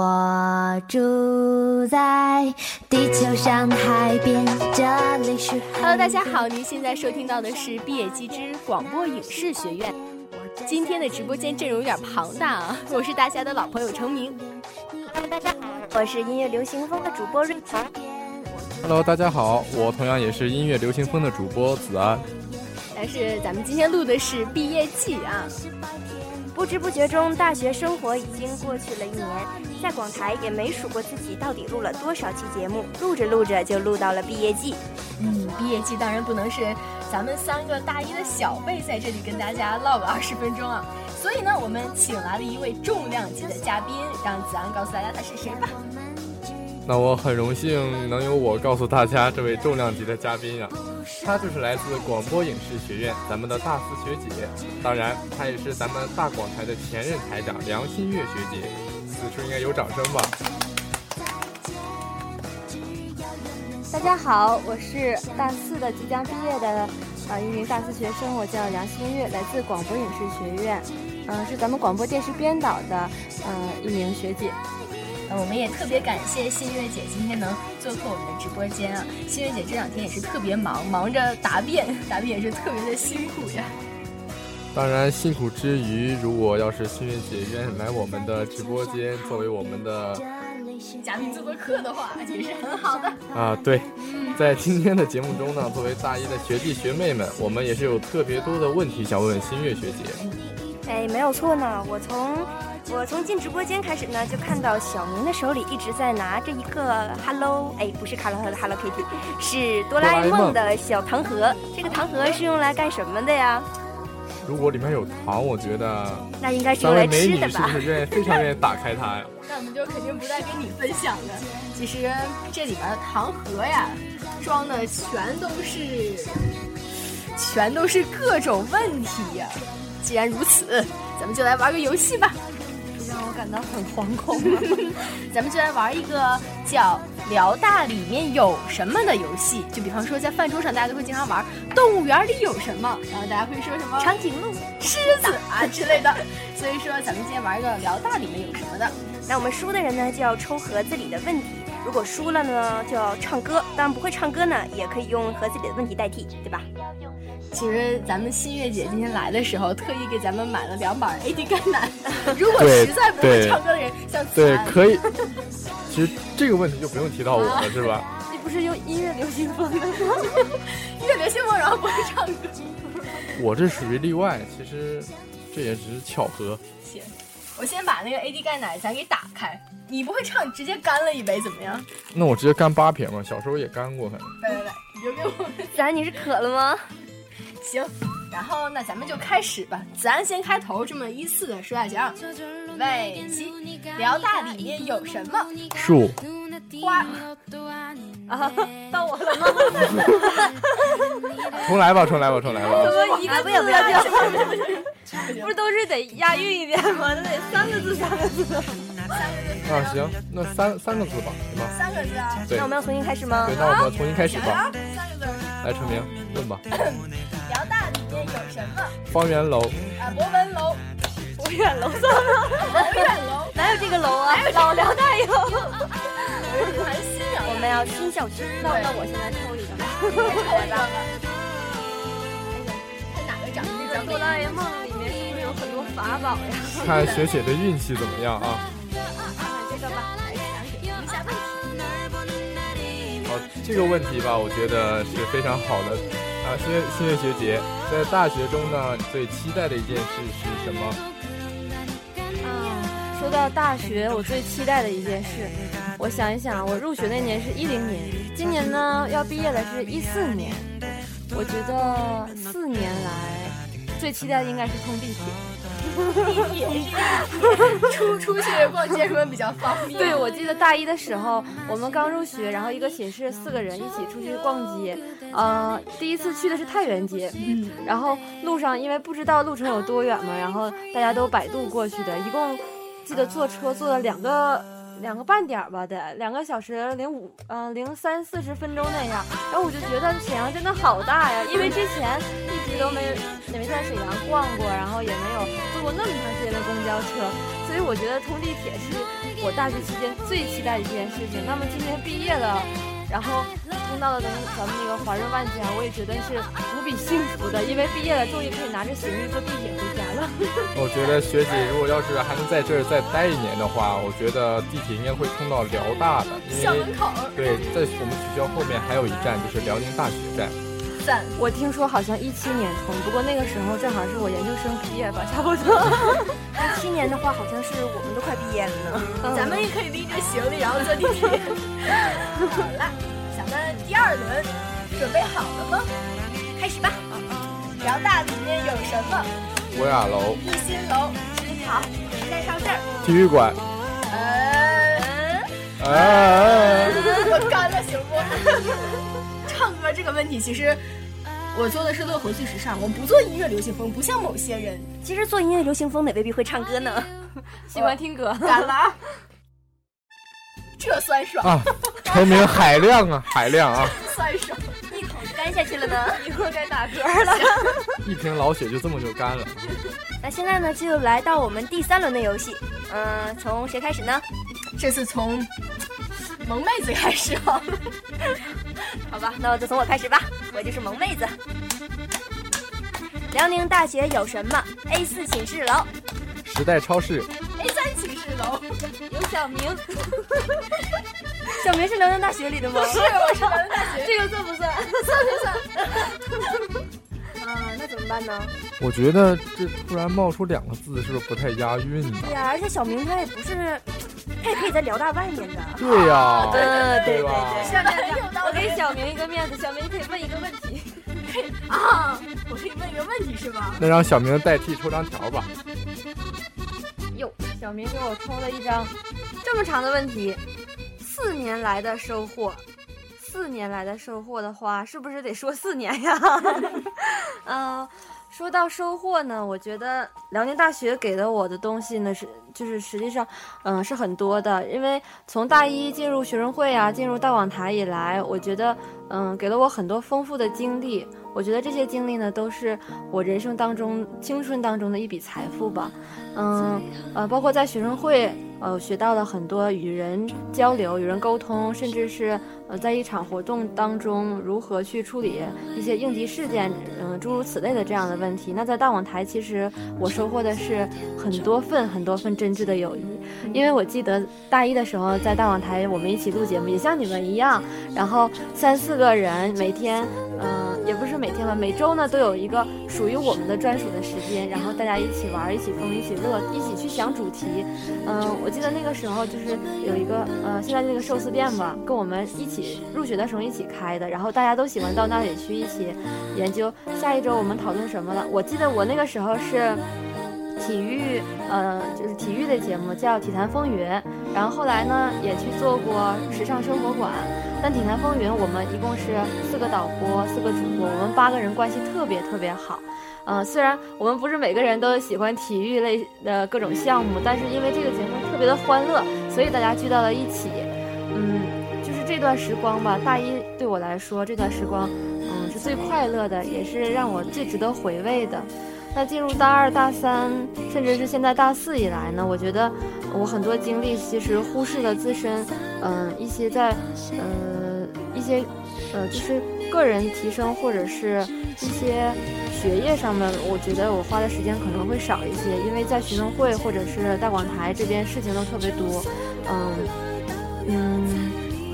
我住在地球上海边，这里是。Hello，大家好，您现在收听到的是毕业季之广播影视学院。今天的直播间阵容有点庞大啊，我是大家的老朋友程明。Hello，大家好，我是音乐流行风的主播瑞琪。Hello，大家好，我同样也是音乐流行风的主播子安。但是咱们今天录的是毕业季啊。不知不觉中，大学生活已经过去了一年，在广台也没数过自己到底录了多少期节目，录着录着就录到了毕业季。嗯，毕业季当然不能是咱们三个大一的小辈在这里跟大家唠个二十分钟啊，所以呢，我们请来了一位重量级的嘉宾，让子安告诉大家他是谁吧。那我很荣幸能由我告诉大家这位重量级的嘉宾呀，她就是来自广播影视学院咱们的大四学姐，当然她也是咱们大广台的前任台长梁新月学姐，此处应该有掌声吧？大家好，我是大四的即将毕业的呃一名大四学生，我叫梁新月，来自广播影视学院，嗯，是咱们广播电视编导的呃一名学姐。我们也特别感谢新月姐今天能做客我们的直播间啊！新月姐这两天也是特别忙，忙着答辩，答辩也是特别的辛苦呀。当然，辛苦之余，如果要是新月姐愿意来我们的直播间，作为我们的嘉宾做做客的话，也是很好的 啊。对，在今天的节目中呢，作为大一的学弟学妹们，我们也是有特别多的问题想问问新月学姐。哎，没有错呢，我从。我从进直播间开始呢，就看到小明的手里一直在拿着一个 Hello，哎，不是卡罗特的 Hello Kitty，是哆啦 A 梦的小糖盒。这个糖盒是用来干什么的呀？如果里面有糖，我觉得 那应该是用来吃的吧？是不是愿意非常愿意打开它呀？那我们就肯定不再跟你分享了。其实这里边的糖盒呀，装的全都是，全都是各种问题呀。既然如此，咱们就来玩个游戏吧。感到很惶恐，咱们就来玩一个叫“辽大里面有什么”的游戏。就比方说，在饭桌上，大家都会经常玩“动物园里有什么”，然后大家会说什么“长颈鹿”“狮子”啊之类的。所以说，咱们今天玩一个“辽大里面有什么”的。那我们输的人呢，就要抽盒子里的问题；如果输了呢，就要唱歌。当然不会唱歌呢，也可以用盒子里的问题代替，对吧？其实咱们新月姐今天来的时候，特意给咱们买了两板 AD 钙奶。如果实在不会唱歌的人，像对可以。其实这个问题就不用提到我了，是吧？你不是用音乐流行风的吗？音乐流行风，然后不会唱歌。我这属于例外，其实这也只是巧合。行，我先把那个 AD 钙奶咱给打开。你不会唱，直接干了一杯怎么样？那我直接干八瓶嘛，小时候也干过，反正。来来来，你就给我。咱你是渴了吗？行，然后那咱们就开始吧。子安先开头，这么依次的说下行。喂，七，辽大里面有什么？树。花。啊，到我了吗？重来吧，重来吧，重来吧。怎么一个字就？不是都是得押韵一点吗？那得三个字，三个字。啊，行，那三三个字吧，行吗？三个字啊。对。那我们要重新开始吗？对，那我们重新开始吧。三个字。来，陈明，问吧。有什么？方圆楼。啊，博文楼。博远楼算吗？博远楼。哪有这个楼啊？老辽大有。我们要新校区。那那我现在抽一个。来吧。看哪个长？这个哆啦 A 梦里面是不是有很多法宝呀？看学姐的运气怎么样啊？看这个吧，来讲解一下问题。好，这个问题吧，我觉得是非常好的。啊，谢谢谢学姐，在大学中呢，最期待的一件事是什么？啊，说到大学，我最期待的一件事，我想一想，我入学那年是一零年，今年呢要毕业的是一四年，我觉得四年来最期待的应该是通地铁。地铁，出出去逛街什么比较方便？对，我记得大一的时候，我们刚入学，然后一个寝室四个人一起出去逛街，呃，第一次去的是太原街，嗯，然后路上因为不知道路程有多远嘛，然后大家都百度过去的，一共记得坐车坐了两个两个半点儿吧，得两个小时零五嗯零三四十分钟那样。然后我就觉得沈阳真的好大呀，因为之前一直都没没在沈阳逛过，然后也没有坐过那么长时间的公交车，所以我觉得通地铁是我大学期间最期待的一件事情。那么今年毕业了。然后听到了咱们咱们那个华润万家，我也觉得是无比幸福的，因为毕业了，终于可以拿着行李坐地铁回家了。我觉得学姐如果要是还能在这儿再待一年的话，我觉得地铁应该会通到辽大的，校门口。对，在我们学校后面还有一站就是辽宁大学站。赞！我听说好像一七年通，不过那个时候正好是我研究生毕业吧，差不多。一七年的话，好像是我们都快毕业了呢。咱们也可以拎着行李，然后坐地铁。好了，咱们第二轮准备好了吗？开始吧。辽大里面有什么？博雅楼、一心楼、食堂、时代超市、体育馆。我干了，行不？唱歌这个问题，其实。我做的是乐活最时尚，我不做音乐流行风，不像某些人。其实做音乐流行风的未必会唱歌呢，喜欢听歌。干了，这酸爽啊！成名海量啊，海量啊！酸爽，一口干下去了呢，一会儿该打嗝了。一瓶老血就这么就干了。那现在呢，就来到我们第三轮的游戏。嗯，从谁开始呢？这次从萌妹子开始啊。好吧，那我就从我开始吧，我就是萌妹子。辽宁大学有什么？A 四寝室楼，时代超市三寝室楼，有小明。小明是辽宁大学里的吗？是，我是辽宁大学。这个算不算？算算算。啊，那怎么办呢？我觉得这突然冒出两个字，是不是不太押韵呢？对呀，而且小明他也不是。他也可以在辽大外面的。对呀，对对对对。下面我给小明一个面子，小明你可以问一个问题。啊，我可以问一个问题是吧？那让小明代替抽张条吧。小明给我抽了一张这么长的问题，四年来的收获。四年来的收获的话，是不是得说四年呀？嗯。说到收获呢，我觉得辽宁大学给了我的东西呢是，就是实际上，嗯，是很多的。因为从大一进入学生会啊，进入大广台以来，我觉得，嗯，给了我很多丰富的经历。我觉得这些经历呢，都是我人生当中、青春当中的一笔财富吧。嗯，呃，包括在学生会。呃，学到了很多与人交流、与人沟通，甚至是呃，在一场活动当中如何去处理一些应急事件，嗯，诸如此类的这样的问题。那在大网台，其实我收获的是很多份、很多份真挚的友谊。因为我记得大一的时候，在大网台，我们一起录节目，也像你们一样，然后三四个人每天。也不是每天吧，每周呢都有一个属于我们的专属的时间，然后大家一起玩，一起疯，一起乐，一起去想主题。嗯，我记得那个时候就是有一个呃，现在那个寿司店吧，跟我们一起入学的时候一起开的，然后大家都喜欢到那里去一起研究下一周我们讨论什么了。我记得我那个时候是体育，呃，就是体育的节目叫《体坛风云》，然后后来呢也去做过时尚生活馆。但体坛风云，我们一共是四个导播，四个主播，我们八个人关系特别特别好。嗯，虽然我们不是每个人都喜欢体育类的各种项目，但是因为这个节目特别的欢乐，所以大家聚到了一起。嗯，就是这段时光吧，大一对我来说，这段时光，嗯，是最快乐的，也是让我最值得回味的。那进入大二、大三，甚至是现在大四以来呢，我觉得我很多经历其实忽视了自身，嗯，一些在，呃，一些，呃，就是个人提升或者是一些学业上面，我觉得我花的时间可能会少一些，因为在学生会或者是大广台这边事情都特别多，嗯，嗯，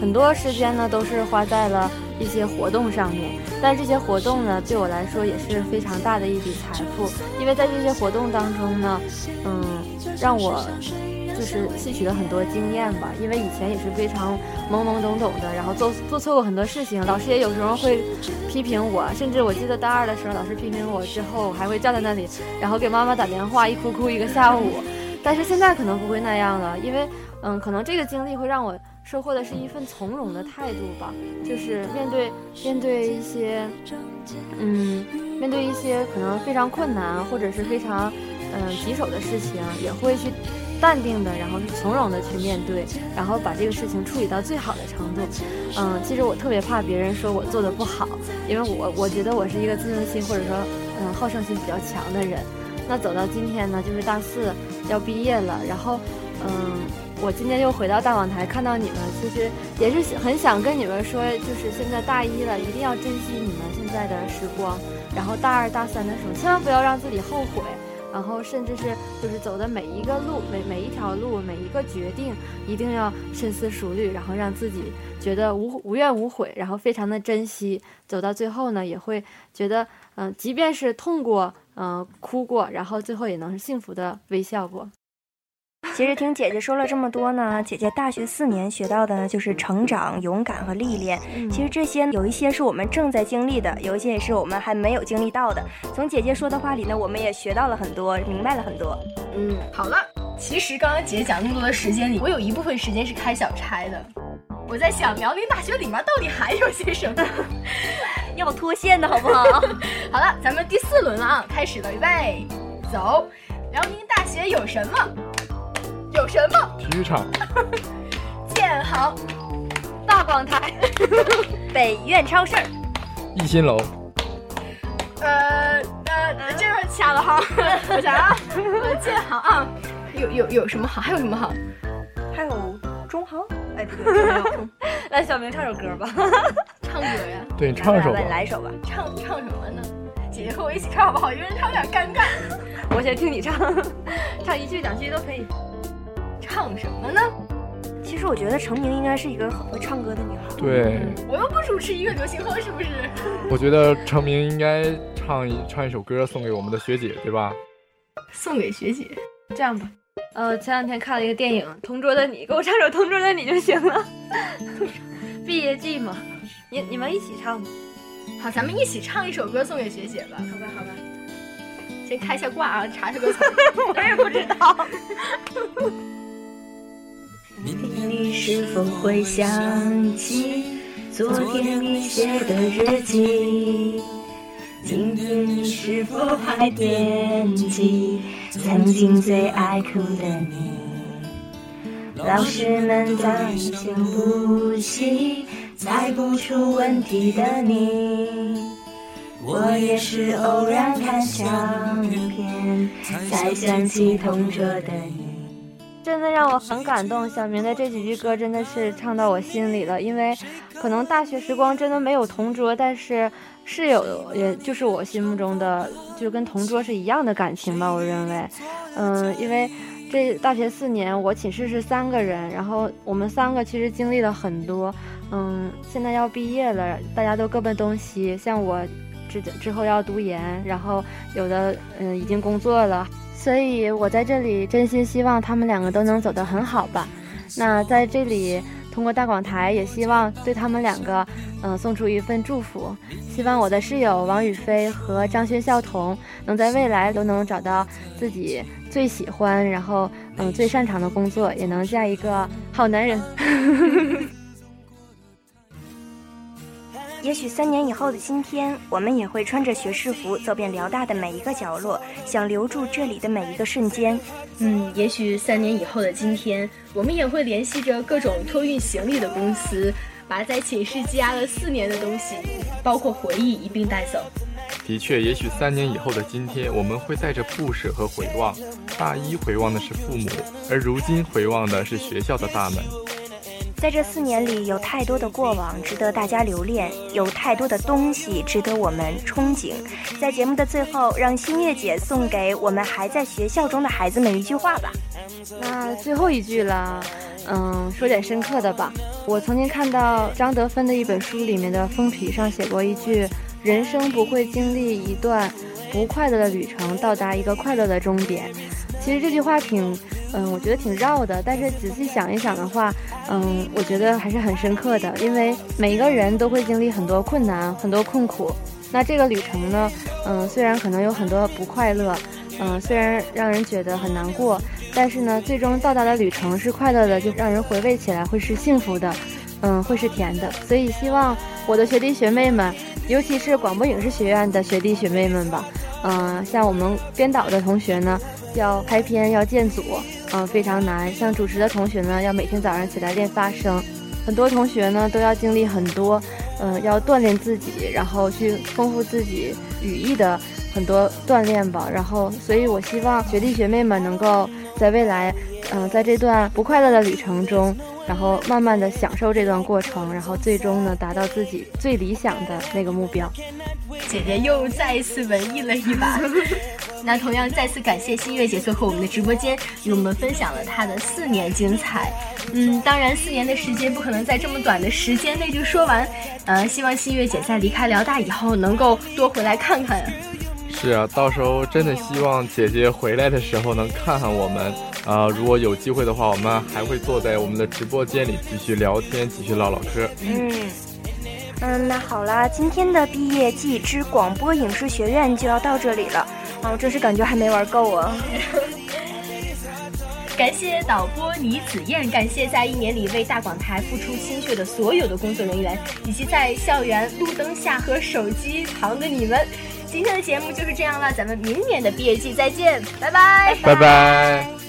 很多时间呢都是花在了。一些活动上面，但这些活动呢，对我来说也是非常大的一笔财富，因为在这些活动当中呢，嗯，让我就是吸取了很多经验吧。因为以前也是非常懵懵懂懂的，然后做做错过很多事情，老师也有时候会批评我，甚至我记得大二的时候，老师批评我之后，我还会站在那里，然后给妈妈打电话，一哭哭一个下午。但是现在可能不会那样了，因为嗯，可能这个经历会让我。收获的是一份从容的态度吧，就是面对面对一些，嗯，面对一些可能非常困难或者是非常嗯棘手的事情，也会去。淡定的，然后是从容的去面对，然后把这个事情处理到最好的程度。嗯，其实我特别怕别人说我做的不好，因为我我觉得我是一个自尊心或者说嗯好胜心比较强的人。那走到今天呢，就是大四要毕业了，然后嗯，我今天又回到大网台，看到你们，其实也是很想跟你们说，就是现在大一了，一定要珍惜你们现在的时光。然后大二大三的时候，千万不要让自己后悔。然后甚至是就是走的每一个路，每每一条路，每一个决定，一定要深思熟虑，然后让自己觉得无无怨无悔，然后非常的珍惜。走到最后呢，也会觉得，嗯，即便是痛过，嗯，哭过，然后最后也能是幸福的微笑过。其实听姐姐说了这么多呢，姐姐大学四年学到的呢就是成长、勇敢和历练。其实这些有一些是我们正在经历的，有一些也是我们还没有经历到的。从姐姐说的话里呢，我们也学到了很多，明白了很多。嗯，好了，其实刚刚姐姐讲那么多的时间里，我有一部分时间是开小差的。我在想，辽宁大学里面到底还有些什么 要脱线的好不好？好了，咱们第四轮了啊，开始了，预备，走。辽宁大学有什么？有什么？体育场、建行、大广台、北苑超市、一心楼。呃呃，这是卡了哈，我想啊，建行啊，有有有什么好？还有什么好？还有中行？哎，不对，没有。来，小明唱首歌吧，唱歌呀？对，你唱一首吧。来一首吧。唱唱什么呢？姐姐和我一起唱好不好？一个人唱有点尴尬。我先听你唱，唱一句两句都可以。唱什么呢？其实我觉得程明应该是一个很会唱歌的女孩。对，我又不主持一个流行后，是不是？我觉得程明应该唱一唱一首歌送给我们的学姐，对吧？送给学姐，这样吧。呃，前两天看了一个电影《同桌的你》，给我唱首《同桌的你》就行了。毕业季嘛，你你们一起唱吧。好，咱们一起唱一首歌送给学姐吧。好吧，好吧。先开一下挂啊，查查歌词。我也不知道。明天你是否会想起昨天你写的日记？今天你是否还惦记曾经最爱哭的你？老师们在前补习，猜不出问题的你，我也是偶然看相片，才想起同桌的你。真的让我很感动，小明的这几句歌真的是唱到我心里了。因为可能大学时光真的没有同桌，但是室友也就是我心目中的，就跟同桌是一样的感情吧。我认为，嗯，因为这大学四年，我寝室是三个人，然后我们三个其实经历了很多。嗯，现在要毕业了，大家都各奔东西，像我之之后要读研，然后有的嗯已经工作了。所以，我在这里真心希望他们两个都能走得很好吧。那在这里，通过大广台，也希望对他们两个，嗯，送出一份祝福。希望我的室友王宇飞和张轩笑彤能在未来都能找到自己最喜欢，然后嗯最擅长的工作，也能嫁一个好男人。也许三年以后的今天，我们也会穿着学士服走遍辽大的每一个角落，想留住这里的每一个瞬间。嗯，也许三年以后的今天，我们也会联系着各种托运行李的公司，把在寝室积压了四年的东西，包括回忆一并带走。的确，也许三年以后的今天，我们会带着不舍和回望。大一回望的是父母，而如今回望的是学校的大门。在这四年里，有太多的过往值得大家留恋，有太多的东西值得我们憧憬。在节目的最后，让新月姐送给我们还在学校中的孩子们一句话吧。那最后一句了，嗯，说点深刻的吧。我曾经看到张德芬的一本书里面的封皮上写过一句：“人生不会经历一段不快乐的旅程，到达一个快乐的终点。”其实这句话挺。嗯，我觉得挺绕的，但是仔细想一想的话，嗯，我觉得还是很深刻的。因为每一个人都会经历很多困难、很多困苦。那这个旅程呢，嗯，虽然可能有很多不快乐，嗯，虽然让人觉得很难过，但是呢，最终到达的旅程是快乐的，就让人回味起来会是幸福的，嗯，会是甜的。所以希望我的学弟学妹们，尤其是广播影视学院的学弟学妹们吧，嗯，像我们编导的同学呢，要拍片要建组。嗯，非常难。像主持的同学呢，要每天早上起来练发声，很多同学呢都要经历很多，嗯，要锻炼自己，然后去丰富自己语义的很多锻炼吧。然后，所以我希望学弟学妹们能够在未来，嗯，在这段不快乐的旅程中。然后慢慢的享受这段过程，然后最终呢达到自己最理想的那个目标。姐姐又再一次文艺了一把。那同样再次感谢新月姐做客我们的直播间，与我们分享了她的四年精彩。嗯，当然四年的时间不可能在这么短的时间内就说完。呃，希望新月姐在离开辽大以后能够多回来看看。是啊，到时候真的希望姐姐回来的时候能看看我们。啊，如果有机会的话，我们还会坐在我们的直播间里继续聊天，继续唠唠嗑。嗯，嗯，那好啦，今天的毕业季之广播影视学院就要到这里了。啊，我真是感觉还没玩够啊！感谢导播倪子燕，感谢在一年里为大广台付出心血的所有的工作人员，以及在校园路灯下和手机旁的你们。今天的节目就是这样了，咱们明年的毕业季再见，拜拜，拜拜。